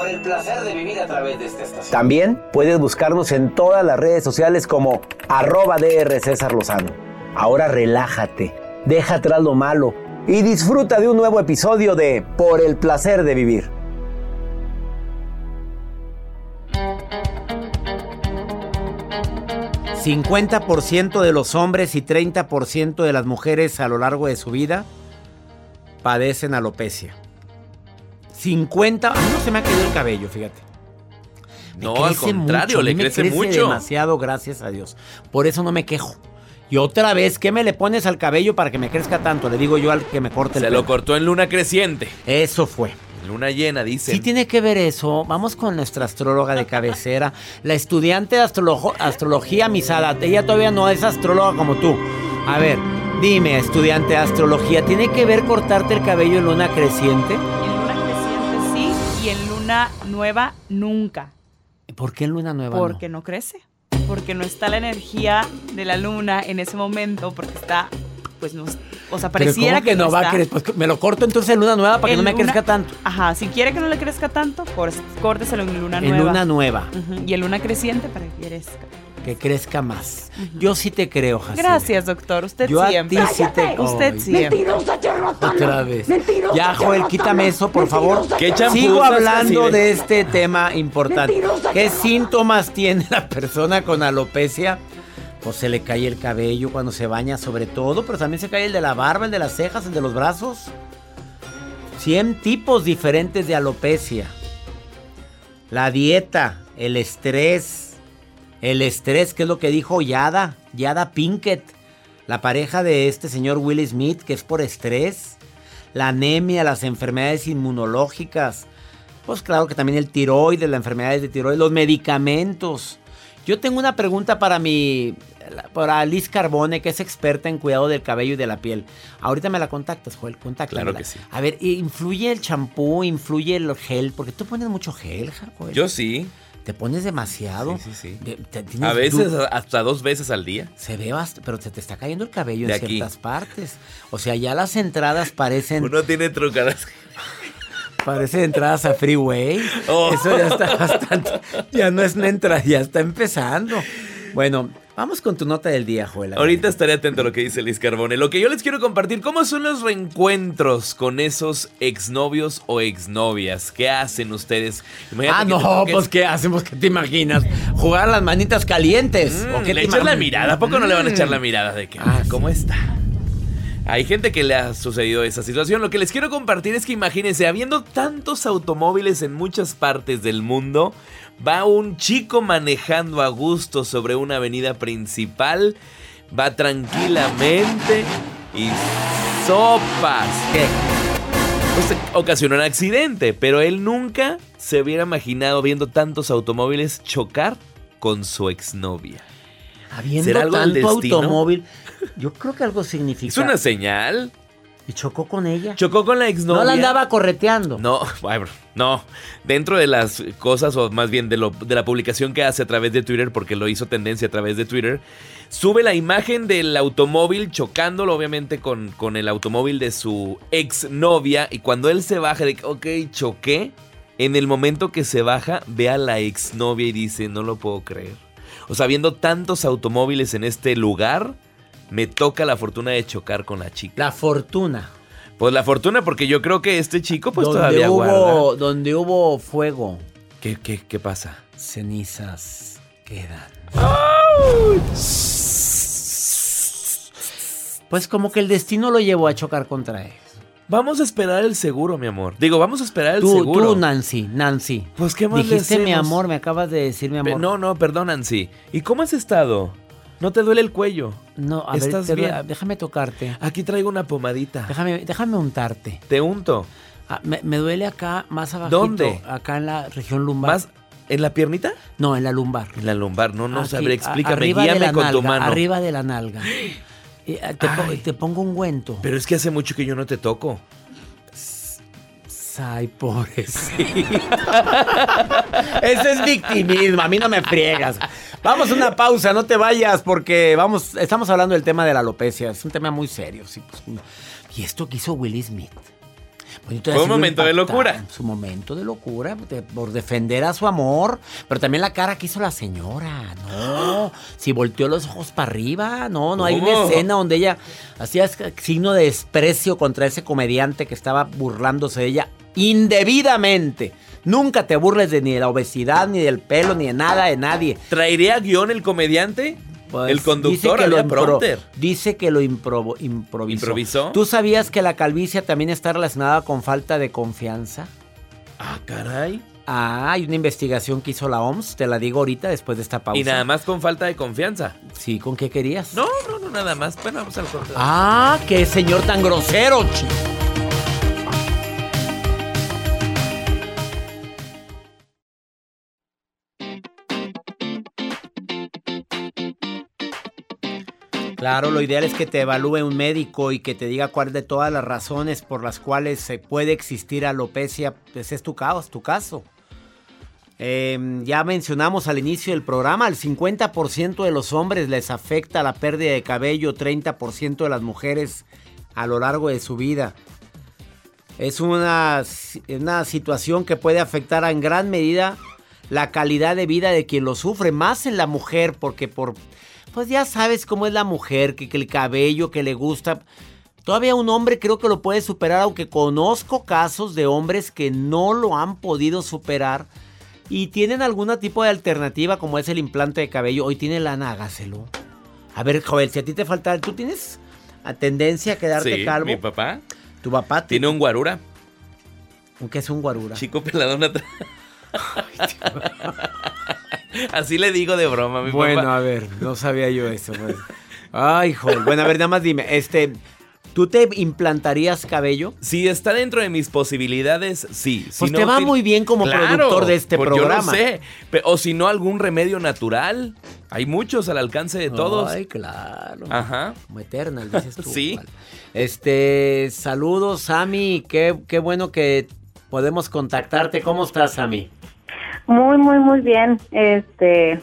Por el placer de vivir a través de esta estación. También puedes buscarnos en todas las redes sociales como arroba DR César Lozano. Ahora relájate, deja atrás lo malo y disfruta de un nuevo episodio de Por el placer de vivir. ¿50% de los hombres y 30% de las mujeres a lo largo de su vida padecen alopecia? 50, a mí no se me ha caído el cabello, fíjate. Me No, al contrario, mucho, le crece mucho. demasiado, gracias a Dios. Por eso no me quejo. Y otra vez, ¿qué me le pones al cabello para que me crezca tanto? Le digo yo al que me corte el Se pelo. lo cortó en luna creciente. Eso fue. Luna llena, dice. Sí tiene que ver eso. Vamos con nuestra astróloga de cabecera, la estudiante de astrolo- astrología Misada. Ella todavía no es astróloga como tú. A ver, dime, estudiante de astrología, ¿tiene que ver cortarte el cabello en luna creciente? Y en luna nueva nunca. ¿Por qué en luna nueva? Porque no crece. Porque no está la energía de la luna en ese momento. Porque está, pues no. O sea, Pero pareciera ¿cómo que, no va a crecer? Pues me lo corto entonces en luna nueva para que En no me luna- crezca tanto. Ajá, si quiere que no le crezca tanto, córteselo en luna En nueva. luna nueva, Y en luna creciente para que crezca. que crezca más. Yo sí te creo, Jacinta. Gracias, doctor. Usted Yo a siempre. ti sí te- Usted siempre. Otra vez. Ya, Joel, quítame eso, por favor. ¿Qué champú Sigo hablando así de- de este tema importante. ¿Qué síntomas tiene la persona con alopecia? Pues se le cae el cabello cuando se baña, sobre todo, pero también se cae el de la barba, el de las cejas, el de los brazos. 100 tipos diferentes de alopecia. La dieta, el estrés. El estrés, que es lo que dijo Yada, Yada Pinkett, la pareja de este señor Will Smith, que es por estrés. La anemia, las enfermedades inmunológicas. Pues claro que también el tiroides, las enfermedades de tiroides, los medicamentos. Yo tengo una pregunta para mi para Liz Carbone, que es experta en cuidado del cabello y de la piel. Ahorita me la contactas, Joel, contáctala. Claro que sí. A ver, ¿influye el champú, influye el gel? Porque tú pones mucho gel, Joel. Yo sí. Te pones demasiado. Sí, sí, sí. De- te- tienes A veces hasta dos veces al día. Se ve bast- pero se te está cayendo el cabello De en aquí. ciertas partes. O sea, ya las entradas parecen, Uno tiene trucadas. parecen entradas a freeway. Oh. Eso ya está bastante. Ya no es una entrada, ya está empezando. Bueno, vamos con tu nota del día, Joel. Ahorita estaré atento a lo que dice Liz Carbone. Lo que yo les quiero compartir, ¿cómo son los reencuentros con esos exnovios o exnovias? ¿Qué hacen ustedes? Imagínate Ah, no, pues ¿qué hacemos? ¿Qué te imaginas? ¿Jugar las manitas calientes? Mm, ¿O qué le echas la mirada. ¿A poco no le van a echar la Mm. mirada de que, Ah, ah, ¿cómo sí. está? Hay gente que le ha sucedido esa situación. Lo que les quiero compartir es que imagínense, habiendo tantos automóviles en muchas partes del mundo, va un chico manejando a gusto sobre una avenida principal, va tranquilamente y sopas. ¿Qué? Pues ocasionó un accidente, pero él nunca se hubiera imaginado viendo tantos automóviles chocar con su exnovia. Habiendo ¿Será algo tanto automóvil, yo creo que algo significa. ¿Es una señal? ¿Y chocó con ella? Chocó con la exnovia. No la andaba correteando. No, no. Dentro de las cosas, o más bien de, lo, de la publicación que hace a través de Twitter, porque lo hizo tendencia a través de Twitter, sube la imagen del automóvil chocándolo, obviamente, con, con el automóvil de su exnovia. Y cuando él se baja, de ok, choqué. En el momento que se baja, ve a la exnovia y dice, no lo puedo creer. O sea, viendo tantos automóviles en este lugar, me toca la fortuna de chocar con la chica. La fortuna. Pues la fortuna, porque yo creo que este chico, pues donde todavía hubo, guarda. Donde hubo fuego, ¿Qué, qué, qué pasa? cenizas quedan. Pues como que el destino lo llevó a chocar contra él. Vamos a esperar el seguro, mi amor. Digo, vamos a esperar el Tú, seguro. tú, Nancy, Nancy. Pues, ¿qué más le Dijiste mi amor, me acabas de decir mi Pe- amor. No, no, perdón, Nancy. ¿Y cómo has estado? ¿No te duele el cuello? No, a ver, ¿Estás te- bien? déjame tocarte. Aquí traigo una pomadita. Déjame, déjame untarte. Te unto. Ah, me, me duele acá, más abajito. ¿Dónde? Acá en la región lumbar. ¿Más en la piernita? No, en la lumbar. En la lumbar. No, no Aquí, sabré. Explícame. arriba de Guíame la con tu nalga, mano. Arriba de la nalga. Y, ah, te, Ay. te pongo un guento. Pero es que hace mucho que yo no te toco. Ay, pobrecito. Eso es victimismo, a mí no me friegas. Vamos a una pausa, no te vayas, porque vamos, estamos hablando del tema de la alopecia. Es un tema muy serio. sí, pues, y esto que hizo Will Smith. Pues Fue un momento de locura. Su momento de locura, de- por defender a su amor. Pero también la cara que hizo la señora. No, si volteó los ojos para arriba. No, no hay una escena donde ella hacía signo de desprecio contra ese comediante que estaba burlándose de ella indebidamente. Nunca te burles de ni de la obesidad, ni del pelo, ni de nada, de nadie. ¿Traería guion el comediante? Pues, el dice conductor que lo impro-. Dice que lo improvisó. ¿Improvisó? ¿Tú sabías que la calvicie también está relacionada con falta de confianza? Ah, caray. Ah, hay una investigación que hizo la OMS, te la digo ahorita después de esta pausa. Y nada más con falta de confianza. Sí, ¿con qué querías? No, no, no, nada más. Bueno, vamos al corte. Ah, qué señor tan grosero, chi. Claro, lo ideal es que te evalúe un médico y que te diga cuál de todas las razones por las cuales se puede existir alopecia, pues es tu caos, tu caso. Eh, ya mencionamos al inicio del programa, el 50% de los hombres les afecta la pérdida de cabello, 30% de las mujeres a lo largo de su vida. Es una, una situación que puede afectar en gran medida la calidad de vida de quien lo sufre, más en la mujer, porque por, pues ya sabes cómo es la mujer, que, que el cabello que le gusta. Todavía un hombre creo que lo puede superar, aunque conozco casos de hombres que no lo han podido superar y tienen algún tipo de alternativa como es el implante de cabello. Hoy tiene lana, hágaselo. A ver, Joel, si a ti te falta, ¿tú tienes a tendencia a quedarte Sí, calvo? mi papá Tu papá tiene un guarura. ¿Qué es un guarura? Chico peladón atrás. Así le digo de broma, mi Bueno, papá. a ver, no sabía yo eso. pues. Ay, Joel. Bueno, a ver, nada más dime, este, ¿tú te implantarías cabello? Si está dentro de mis posibilidades, sí. Si Pues no, te va muy bien como Claro, productor de este pues programa. Yo lo sé. O si no, algún remedio natural. Hay muchos al alcance de todos. Ay, claro. Ajá. Como Eternal, dices tú. Sí. Vale. Este, saludos, Sammy. Qué, qué bueno que podemos contactarte. ¿Cómo estás, Sammy? Muy, muy, muy bien. Este,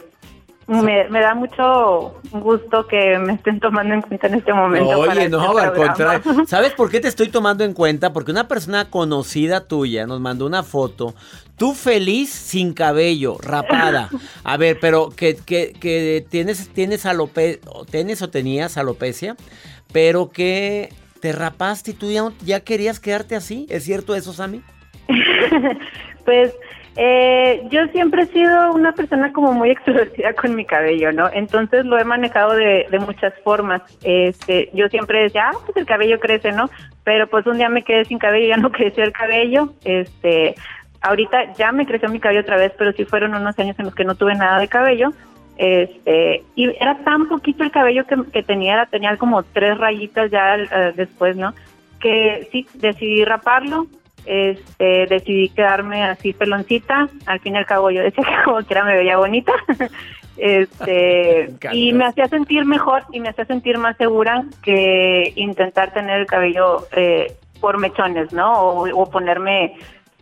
me, me da mucho gusto que me estén tomando en cuenta en este momento. para Oye, este no, al contrario. ¿Sabes por qué te estoy tomando en cuenta? Porque una persona conocida tuya nos mandó una foto. Tú feliz sin cabello, rapada. A ver, pero que, que, que tienes, tienes alope, tienes o tenías alopecia, pero que te rapaste y tú ya, ya querías quedarte así. ¿Es cierto eso, Sammy? Pues eh, yo siempre he sido una persona como muy extrovertida con mi cabello, ¿no? Entonces lo he manejado de, de muchas formas. Este, yo siempre decía, ah, pues el cabello crece, ¿no? Pero pues un día me quedé sin cabello, ya no creció el cabello. Este, ahorita ya me creció mi cabello otra vez, pero sí fueron unos años en los que no tuve nada de cabello. Este, y era tan poquito el cabello que, que tenía, tenía como tres rayitas ya eh, después, ¿no? Que sí, decidí raparlo, este, decidí quedarme así peloncita, al fin y al cabo yo decía que como quiera me veía bonita, Este, y me hacía sentir mejor y me hacía sentir más segura que intentar tener el cabello eh, por mechones, ¿no? O, ponerme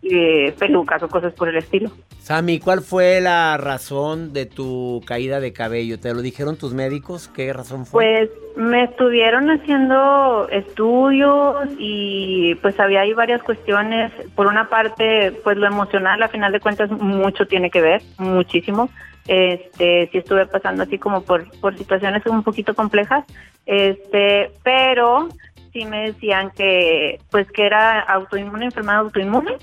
eh, pelucas o cosas por el estilo. Sammy, ¿cuál fue la razón de tu caída de cabello? ¿Te lo dijeron tus médicos? ¿Qué razón fue? Pues me estuvieron haciendo estudios y pues había ahí varias cuestiones. Por una parte, pues lo emocional, a final de cuentas, mucho tiene que ver, muchísimo. Este, sí estuve pasando así como por, por situaciones un poquito complejas, este, pero sí me decían que, pues que era autoinmune, enfermedad autoinmune,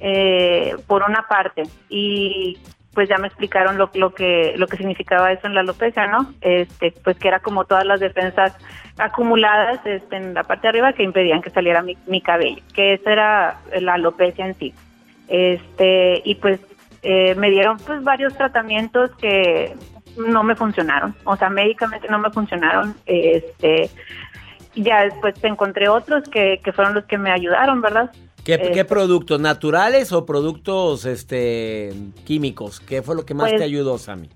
eh, por una parte, y pues ya me explicaron lo, lo que lo que significaba eso en la alopecia, ¿no? Este, pues que era como todas las defensas acumuladas este, en la parte de arriba que impedían que saliera mi, mi cabello, que esa era la alopecia en sí. Este, y pues eh, me dieron pues varios tratamientos que no me funcionaron, o sea, médicamente no me funcionaron. Este, ya después encontré otros que, que fueron los que me ayudaron, ¿verdad? ¿Qué, este, productos? ¿Naturales o productos este químicos? ¿Qué fue lo que más te pues, ayudó, Sammy?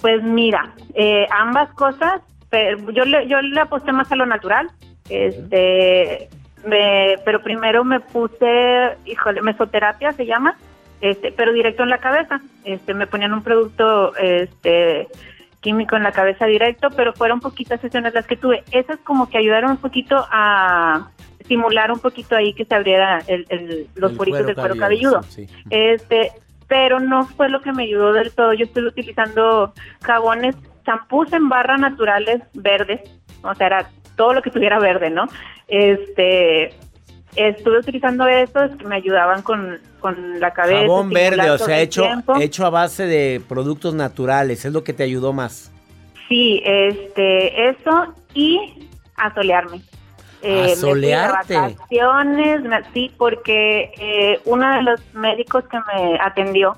Pues mira, eh, ambas cosas, pero yo le, yo le aposté más a lo natural. Este, pero primero me puse, híjole, mesoterapia se llama, este, pero directo en la cabeza. Este, me ponían un producto este, químico en la cabeza directo, pero fueron poquitas sesiones las que tuve. Esas como que ayudaron un poquito a estimular un poquito ahí que se abriera el, los poritos del cuero cabelludo. Este, pero no fue lo que me ayudó del todo. Yo estoy utilizando jabones, champús en barra naturales verdes, o sea, era todo lo que tuviera verde, ¿no? Este, estuve utilizando esos que me ayudaban con, la cabeza. Jabón verde, o sea, hecho, hecho a base de productos naturales, es lo que te ayudó más. Sí, este, eso y asolearme. Eh, ¿Asolearte? vacaciones, sí, porque eh, uno de los médicos que me atendió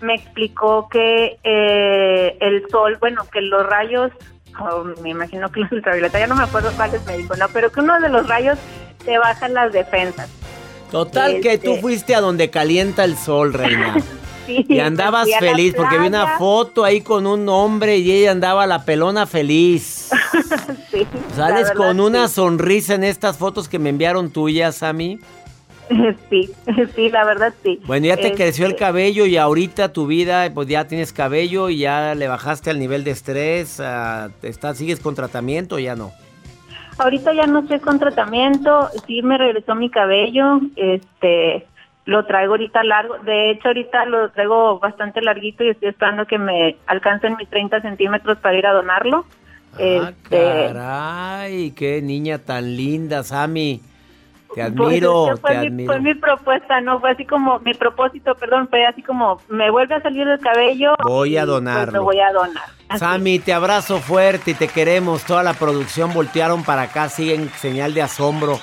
me explicó que eh, el sol, bueno, que los rayos, oh, me imagino que los ultravioleta, ya no me acuerdo cuáles me dijo, no, pero que uno de los rayos te bajan las defensas. Total que tú este fuiste a donde calienta el sol, reina. y andabas feliz porque vi una foto ahí con un hombre y ella andaba la pelona feliz. sí, Sales con una sonrisa en estas fotos que me enviaron tuyas mí. Sí, sí, la verdad sí. Bueno, ya te creció el este cabello y ahorita tu vida, pues ya tienes cabello y ya le bajaste al nivel de estrés. Uh, ¿estás, ¿Sigues con tratamiento o ya no? Ahorita ya no estoy con tratamiento, sí me regresó mi cabello, este, lo traigo ahorita largo, de hecho ahorita lo traigo bastante larguito y estoy esperando que me alcancen mis 30 centímetros para ir a donarlo. Ah, este, caray, qué niña tan linda, Sammy. Te pues, admiro, fue, te mi, fue mi propuesta, no fue así como mi propósito, perdón, fue así como me vuelve a salir el cabello. Voy a donarlo. Pues lo voy a donar. Sammy, te abrazo fuerte y te queremos. Toda la producción voltearon para acá, siguen señal de asombro.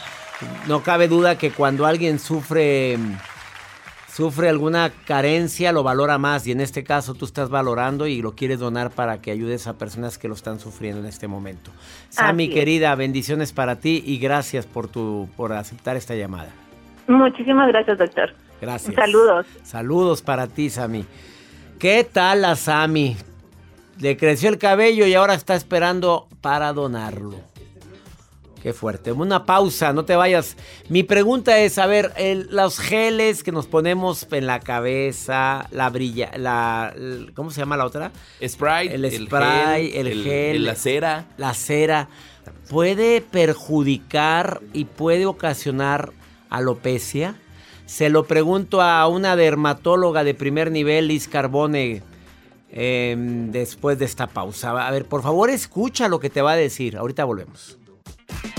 No cabe duda que cuando alguien sufre sufre alguna carencia, lo valora más y en este caso tú estás valorando y lo quieres donar para que ayudes a personas que lo están sufriendo en este momento. Sammy, querida, bendiciones para ti y gracias por tu por aceptar esta llamada. Muchísimas gracias, doctor. Gracias. Saludos. Saludos para ti, Sammy. ¿Qué tal la Sammy? Le creció el cabello y ahora está esperando para donarlo. Qué fuerte. Una pausa, no te vayas. Mi pregunta es, a ver, los geles que nos ponemos en la cabeza, la brilla, la, ¿cómo se llama la otra? Sprite. El spray, el, gel, la cera. La cera. ¿Puede perjudicar y puede ocasionar alopecia? Se lo pregunto a una dermatóloga de primer nivel, Liz Carbone, em, después de esta pausa. A ver, por favor, escucha lo que te va a decir. Ahorita volvemos. Bye.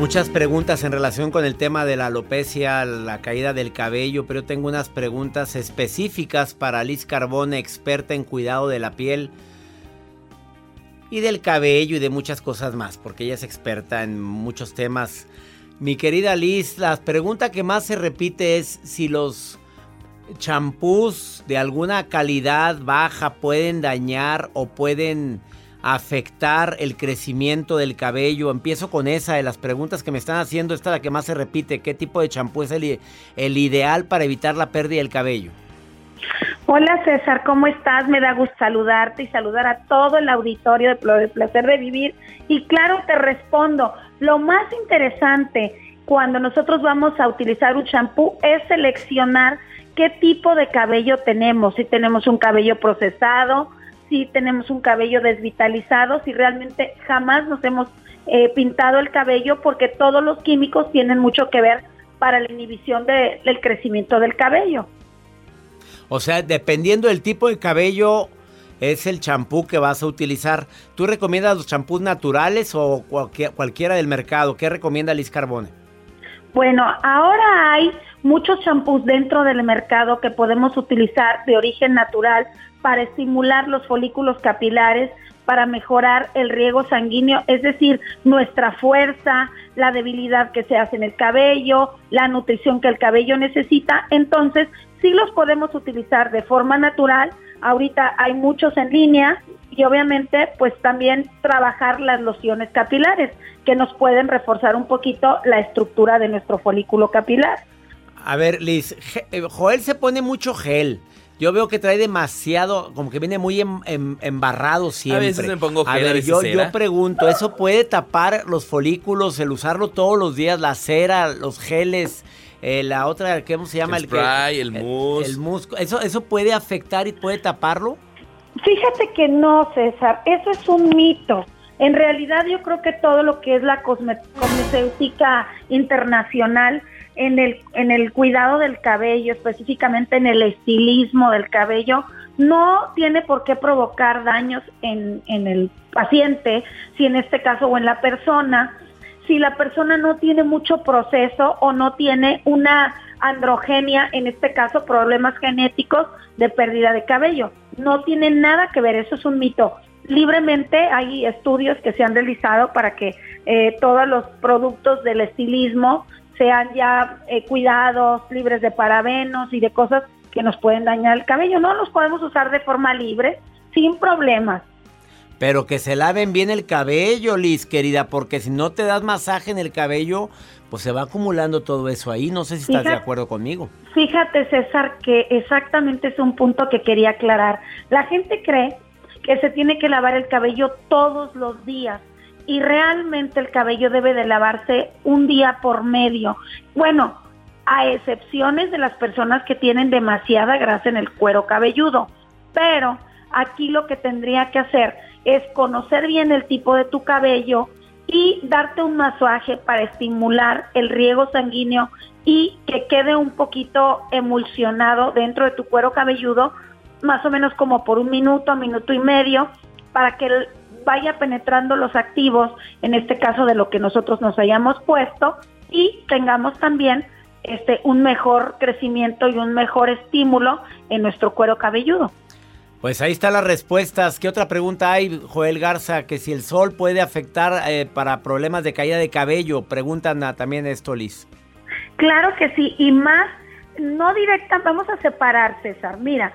Muchas preguntas en relación con el tema de la alopecia, la caída del cabello, pero tengo unas preguntas específicas para Liz Carbone, experta en cuidado de la piel y del cabello y de muchas cosas más, porque ella es experta en muchos temas. Mi querida Liz, la pregunta que más se repite es si los champús de alguna calidad baja pueden dañar o pueden afectar el crecimiento del cabello? Empiezo con esa de las preguntas que me están haciendo. Esta es la que más se repite. ¿Qué tipo de champú es el, ideal para evitar la pérdida del cabello? Hola César, ¿cómo estás? Me da gusto saludarte y saludar a todo el auditorio de Placer de Vivir. Y claro, te respondo, lo más interesante cuando nosotros vamos a utilizar un champú es seleccionar qué tipo de cabello tenemos, si tenemos un cabello procesado, si tenemos un cabello desvitalizado, si realmente jamás nos hemos eh, pintado el cabello, porque todos los químicos tienen mucho que ver para la inhibición del crecimiento del cabello. O sea, dependiendo del tipo de cabello, es el champú que vas a utilizar. ¿Tú recomiendas los champús naturales o cualquiera del mercado? ¿Qué recomienda Liz Carbone? Bueno, ahora hay muchos champús dentro del mercado que podemos utilizar de origen natural para estimular los folículos capilares, para mejorar el riego sanguíneo, es decir, nuestra fuerza, la debilidad que se hace en el cabello, la nutrición que el cabello necesita. Entonces, sí los podemos utilizar de forma natural. Ahorita hay muchos en línea y obviamente pues también trabajar las lociones capilares que nos pueden reforzar un poquito la estructura de nuestro folículo capilar. A ver, Liz, eh, Joel se pone mucho gel. Yo veo que trae demasiado, como que viene muy em, em, embarrado siempre. A veces me pongo gel, a ver, yo, yo pregunto, ¿eso puede tapar los folículos, el usarlo todos los días, la cera, los geles, eh, la otra, ¿cómo se llama? El, spray, el, mousse. El, mousse. ¿Eso, ¿Eso puede afectar y puede taparlo? Fíjate que no, César, eso es un mito. En realidad yo creo que todo lo que es la cosmecéutica internacional en el, en el cuidado del cabello, específicamente en el estilismo del cabello, no tiene por qué provocar daños en, en el paciente, si en este caso o en la persona, si la persona no tiene mucho proceso o no tiene una androgenia, en este caso problemas genéticos de pérdida de cabello. No tiene nada que ver, eso es un mito. Libremente hay estudios que se han realizado para que eh, todos los productos del estilismo sean ya eh, cuidados, libres de parabenos y de cosas que nos pueden dañar el cabello. No los podemos usar de forma libre, sin problemas. Pero que se laven bien el cabello, Liz, querida, porque si no te das masaje en el cabello, pues se va acumulando todo eso ahí. No sé si estás de acuerdo conmigo. Fíjate, César, que exactamente es un punto que quería aclarar. La gente cree que se tiene que lavar el cabello todos los días y realmente el cabello debe de lavarse un día por medio. Bueno, a excepciones de las personas que tienen demasiada grasa en el cuero cabelludo. Pero aquí lo que tendría que hacer es conocer bien el tipo de tu cabello y darte un masaje para estimular el riego sanguíneo y que quede un poquito emulsionado dentro de tu cuero cabelludo, más o menos como por un minuto, minuto y medio, para que el vaya penetrando los activos, en este caso de lo que nosotros nos hayamos puesto, y tengamos también este un mejor crecimiento y un mejor estímulo en nuestro cuero cabelludo. Pues ahí están las respuestas. ¿Qué otra pregunta hay, Joel Garza? Que si el sol puede afectar eh, para problemas de caída de cabello. Preguntan también esto, Liz. Claro que sí, y más, no directa, vamos a separar, César. Mira,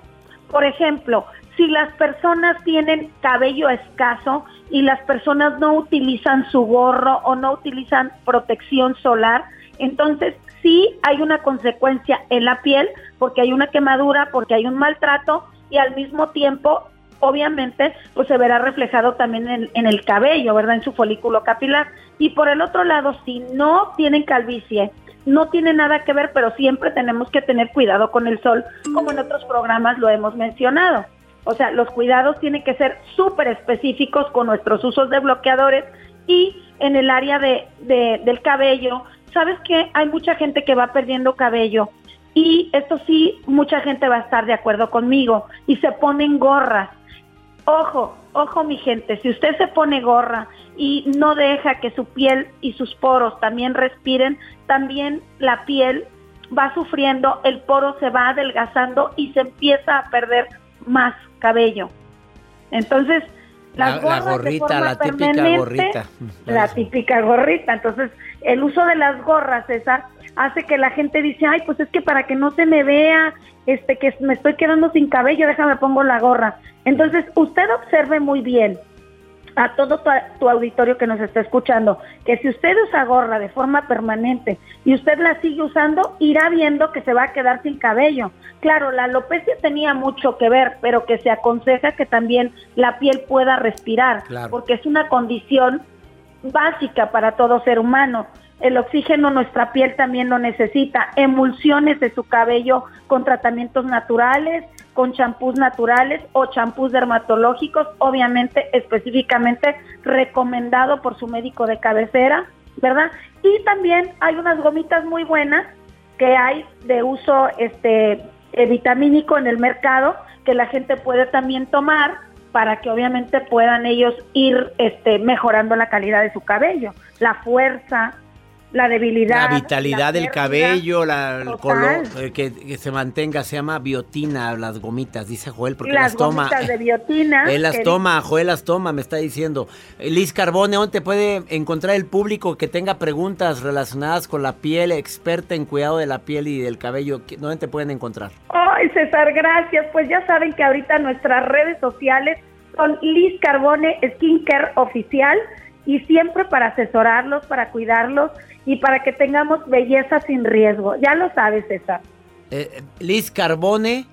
por ejemplo, si las personas tienen cabello escaso y las personas no utilizan su gorro o no utilizan protección solar, entonces sí hay una consecuencia en la piel porque hay una quemadura, porque hay un maltrato y al mismo tiempo obviamente pues se verá reflejado también en, el cabello, ¿verdad? En su folículo capilar. Y por el otro lado, si no tienen calvicie, no tiene nada que ver, pero siempre tenemos que tener cuidado con el sol, como en otros programas lo hemos mencionado. O sea, los cuidados tienen que ser súper específicos con nuestros usos de bloqueadores y en el área de, del cabello. ¿Sabes que Hay mucha gente que va perdiendo cabello y esto sí, mucha gente va a estar de acuerdo conmigo y se ponen gorras. Ojo, ojo mi gente, si usted se pone gorra y no deja que su piel y sus poros también respiren, también la piel va sufriendo, el poro se va adelgazando y se empieza a perder más cabello. Entonces, la, gorrita, la típica gorrita. La típica gorrita. Entonces, el uso de las gorras, esa hace que la gente dice, ay, pues es que para que no se me vea, este, que me estoy quedando sin cabello, déjame pongo la gorra. Entonces, usted observe muy bien a todo tu, auditorio que nos está escuchando, que si usted usa gorra de forma permanente y usted la sigue usando, irá viendo que se va a quedar sin cabello. Claro, la alopecia tenía mucho que ver, pero que se aconseja que también la piel pueda respirar, porque es una condición básica para todo ser humano. El oxígeno nuestra piel también lo necesita, emulsiones de su cabello con tratamientos naturales, con champús naturales o champús dermatológicos, obviamente específicamente recomendado por su médico de cabecera, ¿verdad? Y también hay unas gomitas muy buenas que hay de uso este eh, vitamínico en el mercado que la gente puede también tomar para que obviamente puedan ellos ir este, mejorando la calidad de su cabello, la fuerza, la debilidad. La vitalidad del cabello, la, el color, eh, que, se mantenga, se llama biotina, las gomitas, dice Joel, porque las, toma. de biotina. Él las toma, Joel las toma, me está diciendo. Liz Carbone, ¿dónde puede encontrar el público que tenga preguntas relacionadas con la piel, experta en cuidado de la piel y del cabello? ¿Dónde te pueden encontrar? Ay, César, gracias. Pues ya saben que ahorita nuestras redes sociales son Liz Carbone Skincare Oficial y siempre para asesorarlos, para cuidarlos y para que tengamos belleza sin riesgo. Ya lo sabes, César. Eh, Liz Carbone,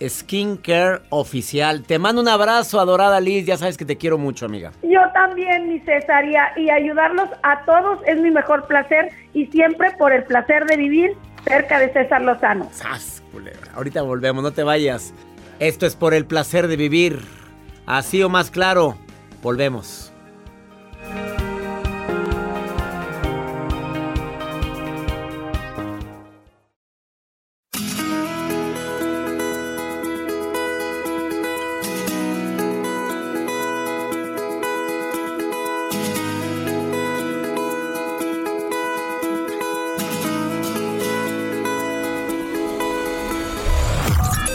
Skincare Oficial. Te mando un abrazo, adorada Liz. Ya sabes que te quiero mucho, amiga. Yo también, mi César. Y, ayudarlos a todos es mi mejor placer. Y siempre por el placer de vivir cerca de César Lozano. ¡Sas, Ahorita volvemos, no te vayas. Esto es por el placer de vivir. Así o más claro, volvemos.